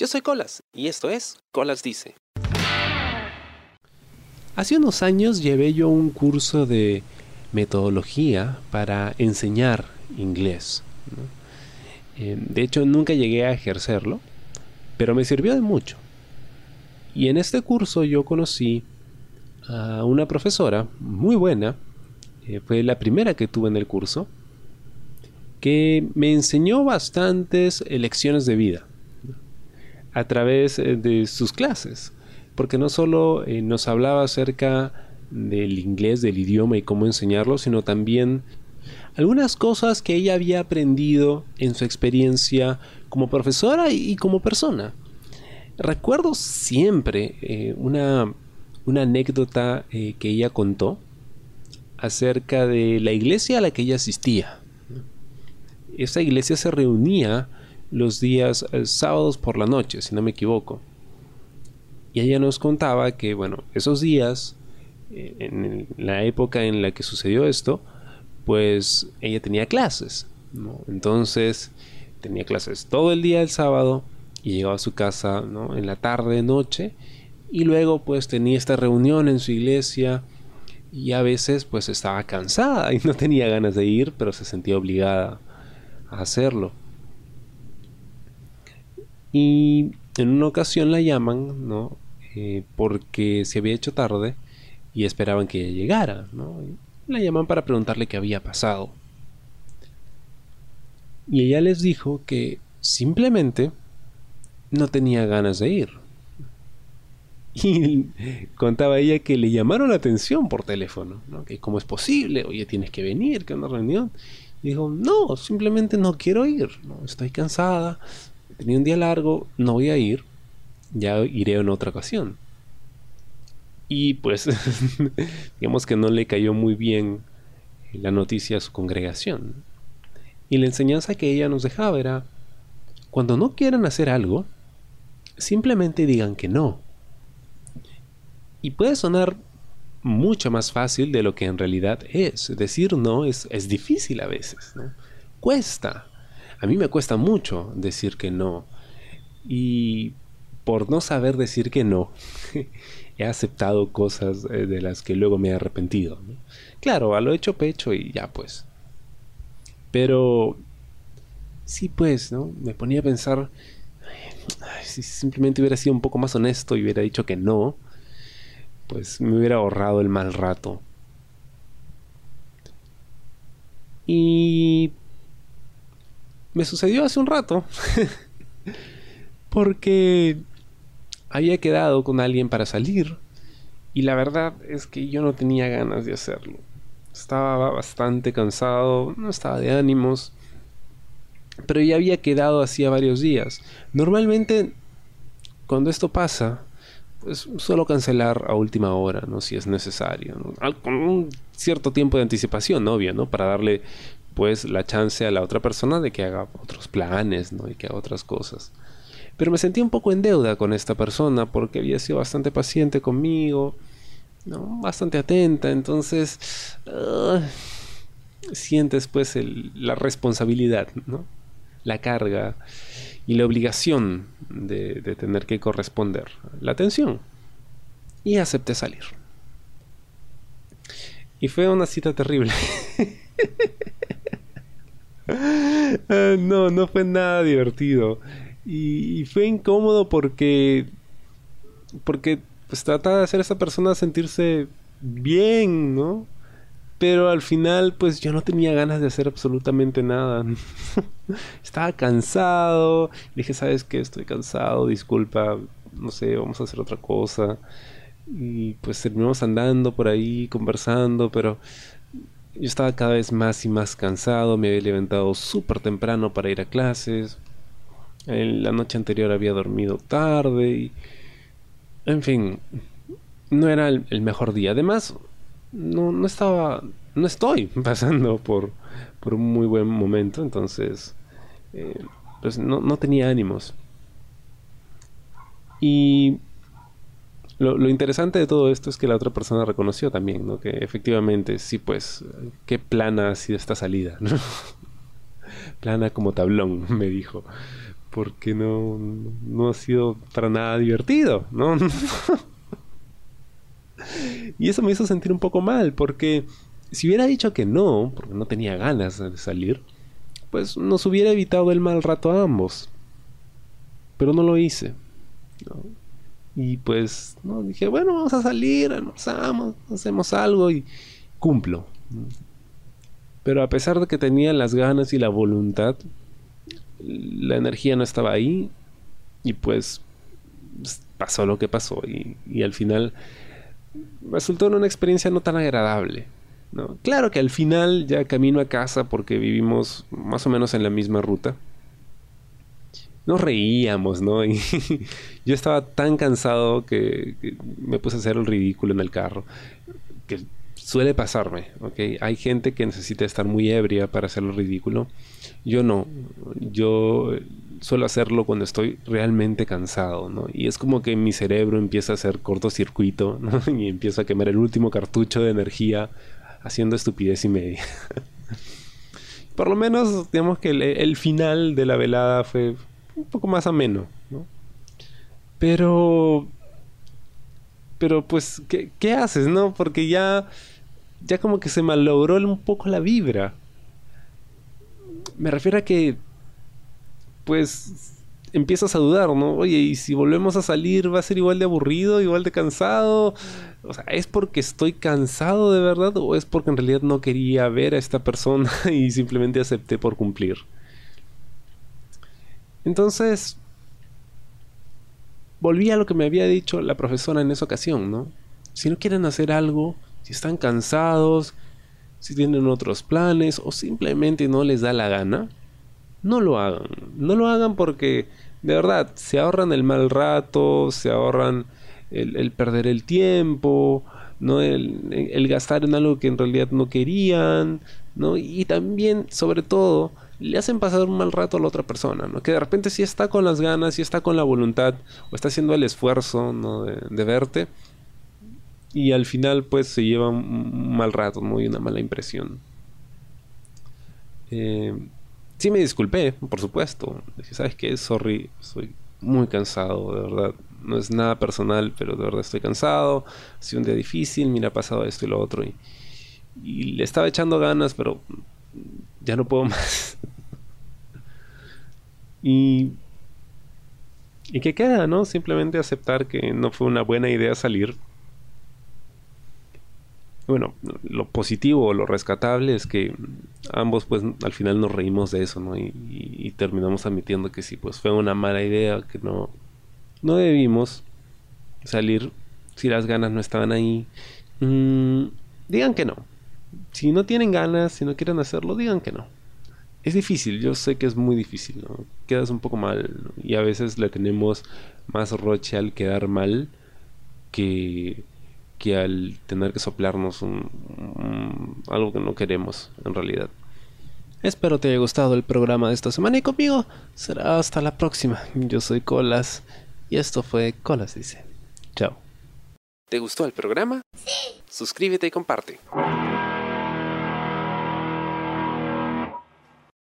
Yo soy Colas y esto es Colas Dice. Hace unos años llevé yo un curso de metodología para enseñar inglés. Eh, de hecho, nunca llegué a ejercerlo, pero me sirvió de mucho. Y en este curso yo conocí a una profesora muy buena, eh, fue la primera que tuve en el curso, que me enseñó bastantes lecciones de vida a través eh, de sus clases, porque no solo eh, nos hablaba acerca del inglés, del idioma y cómo enseñarlo, sino también algunas cosas que ella había aprendido en su experiencia como profesora y como persona. Recuerdo siempre eh, una, una, anécdota que ella contó acerca de la iglesia a la que ella asistía. Esa iglesia se reunía los días eh, sábados por la noche, si no me equivoco. Y ella nos contaba que, bueno, esos días, eh, en la época en la que sucedió esto, pues ella tenía clases. Entonces, tenía clases todo el día el sábado y llegaba a su casa ¿no? en la tarde, noche. Y luego, pues tenía esta reunión en su iglesia y a veces pues estaba cansada y no tenía ganas de ir, pero se sentía obligada a hacerlo. Y en una ocasión la llaman, ¿no? Eh, porque se había hecho tarde y esperaban que ella llegara, ¿no? La llaman para preguntarle qué había pasado. Y ella les dijo que simplemente no tenía ganas de ir. Y contaba ella que le llamaron la atención por teléfono, ¿no? que cómo es posible, oye, tienes que venir, que una reunión. Y dijo, no, simplemente no quiero ir, ¿no? estoy cansada, tenía un día largo, no voy a ir, ya iré en otra ocasión. Y pues, digamos que no le cayó muy bien la noticia a su congregación. Y la enseñanza que ella nos dejaba era, cuando no quieran hacer algo, simplemente digan que no. Y puede sonar mucho más fácil de lo que en realidad es. Decir no es, es difícil a veces. Cuesta. A mí me cuesta mucho decir que no. Y por no saber decir que no, he aceptado cosas eh, de las que luego me he arrepentido. Claro, a lo hecho pecho y ya pues. Pero sí pues, ¿no? Me ponía a pensar, si simplemente hubiera sido un poco más honesto y hubiera dicho que no, pues me hubiera ahorrado el mal rato. Y me sucedió hace un rato. porque había quedado con alguien para salir y la verdad es que yo no tenía ganas de hacerlo. Estaba bastante cansado, no estaba de ánimos, pero ya había quedado hacía varios días. Normalmente cuando esto pasa, pues solo cancelar a última hora, ¿no? Si es necesario, Con un cierto tiempo de anticipación, obvio, ¿no? Para darle pues la chance a la otra persona de que haga otros planes, ¿no? Y que haga otras cosas. Pero me sentí un poco en deuda con esta persona porque había sido bastante paciente conmigo, ¿no? bastante atenta, entonces ah, sientes pues la responsabilidad, ¿no? la carga y la obligación de, de tener que corresponder, la atención. Y acepté salir. Y fue una cita terrible. No, no fue nada divertido. Y, fue incómodo porque. Porque pues trataba de hacer a esa persona sentirse bien, ¿no? Pero al final, pues yo no tenía ganas de hacer absolutamente nada. Estaba cansado. Dije, ¿sabes qué? Estoy cansado, disculpa. No sé, vamos a hacer otra cosa. Y pues terminamos andando por ahí, conversando, pero yo estaba cada vez más y más cansado, me había levantado súper temprano para ir a clases. La noche anterior había dormido tarde y... En fin, no era el, mejor día. Además, no, no, estaba... No estoy pasando por, por un muy buen momento, entonces... Eh, pues no, no tenía ánimos. Y lo, interesante de todo esto es que la otra persona reconoció también, ¿no? Que efectivamente, sí, pues, qué plana ha sido esta salida, ¿no? plana como tablón, me dijo. porque no, no ha sido para nada divertido, ¿no? y eso me hizo sentir un poco mal, porque si hubiera dicho que no, porque no tenía ganas de salir, pues nos hubiera evitado el mal rato a ambos. Pero no lo hice. Y pues ¿no? dije, bueno, vamos a salir, almorzamos, hacemos algo y cumplo. Pero a pesar de que tenía las ganas y la voluntad, la energía no estaba ahí y pues pasó lo que pasó y, y al final resultó en una experiencia no tan agradable. ¿no? Claro que al final ya camino a casa porque vivimos más o menos en la misma ruta. Nos reíamos, ¿no? Y yo estaba tan cansado que, me puse a hacer el ridículo en el carro. Que suele pasarme, ¿ok? Hay gente que necesita estar muy ebria para hacer el ridículo. Yo no. Yo suelo hacerlo cuando estoy realmente cansado, ¿no? Y es como que mi cerebro empieza a hacer cortocircuito, ¿no? Y empiezo a quemar el último cartucho de energía haciendo estupidez y media. Por lo menos, digamos que el, final de la velada fue un poco más ameno, ¿no? Pero... Pero pues, ¿qué, ¿qué haces, no? Porque ya... Ya como que se malogró un poco la vibra. Me refiero a que... Pues empiezas a dudar, ¿no? Oye, ¿y si volvemos a salir va a ser igual de aburrido, igual de cansado? O sea, ¿es porque estoy cansado de verdad o es porque en realidad no quería ver a esta persona y simplemente acepté por cumplir? Entonces, volví a lo que me había dicho la profesora en esa ocasión, ¿no? Si no quieren hacer algo, si están cansados, si tienen otros planes o simplemente no les da la gana, no lo hagan. No lo hagan porque de verdad se ahorran el mal rato, se ahorran el, perder el tiempo, ¿no? El, gastar en algo que en realidad no querían, ¿no? Y también, sobre todo, le hacen pasar un mal rato a la otra persona, ¿no? Que de repente sí está con las ganas, sí está con la voluntad, o está haciendo el esfuerzo. De, verte. Y al final, pues, se lleva un mal rato. Y una mala impresión. Eh, sí me disculpé, por supuesto. Dije, ¿sabes qué? Sorry, soy muy cansado, de verdad. No es nada personal, pero de verdad estoy cansado. Ha sido un día difícil, mira, ha pasado esto y lo otro. Y le estaba echando ganas, pero ya no puedo más. Y... ¿Y qué queda, no? Simplemente aceptar que no fue una buena idea salir bueno, lo positivo lo rescatable es que ambos pues al final nos reímos de eso, ¿no? Y, terminamos admitiendo que sí, pues fue una mala idea, que no, no debimos salir si las ganas no estaban ahí. Mm, digan que no. Si no tienen ganas, si no quieren hacerlo, digan que no. Es difícil, yo sé que es muy difícil, ¿no? Quedas un poco mal y a veces le tenemos más roche al quedar mal que que al tener que soplarnos algo que no queremos en realidad. Espero te haya gustado el programa de esta semana y conmigo será hasta la próxima. Yo soy Colas y esto fue Colas dice. Chao. ¿Te gustó el programa? Sí. Suscríbete y comparte.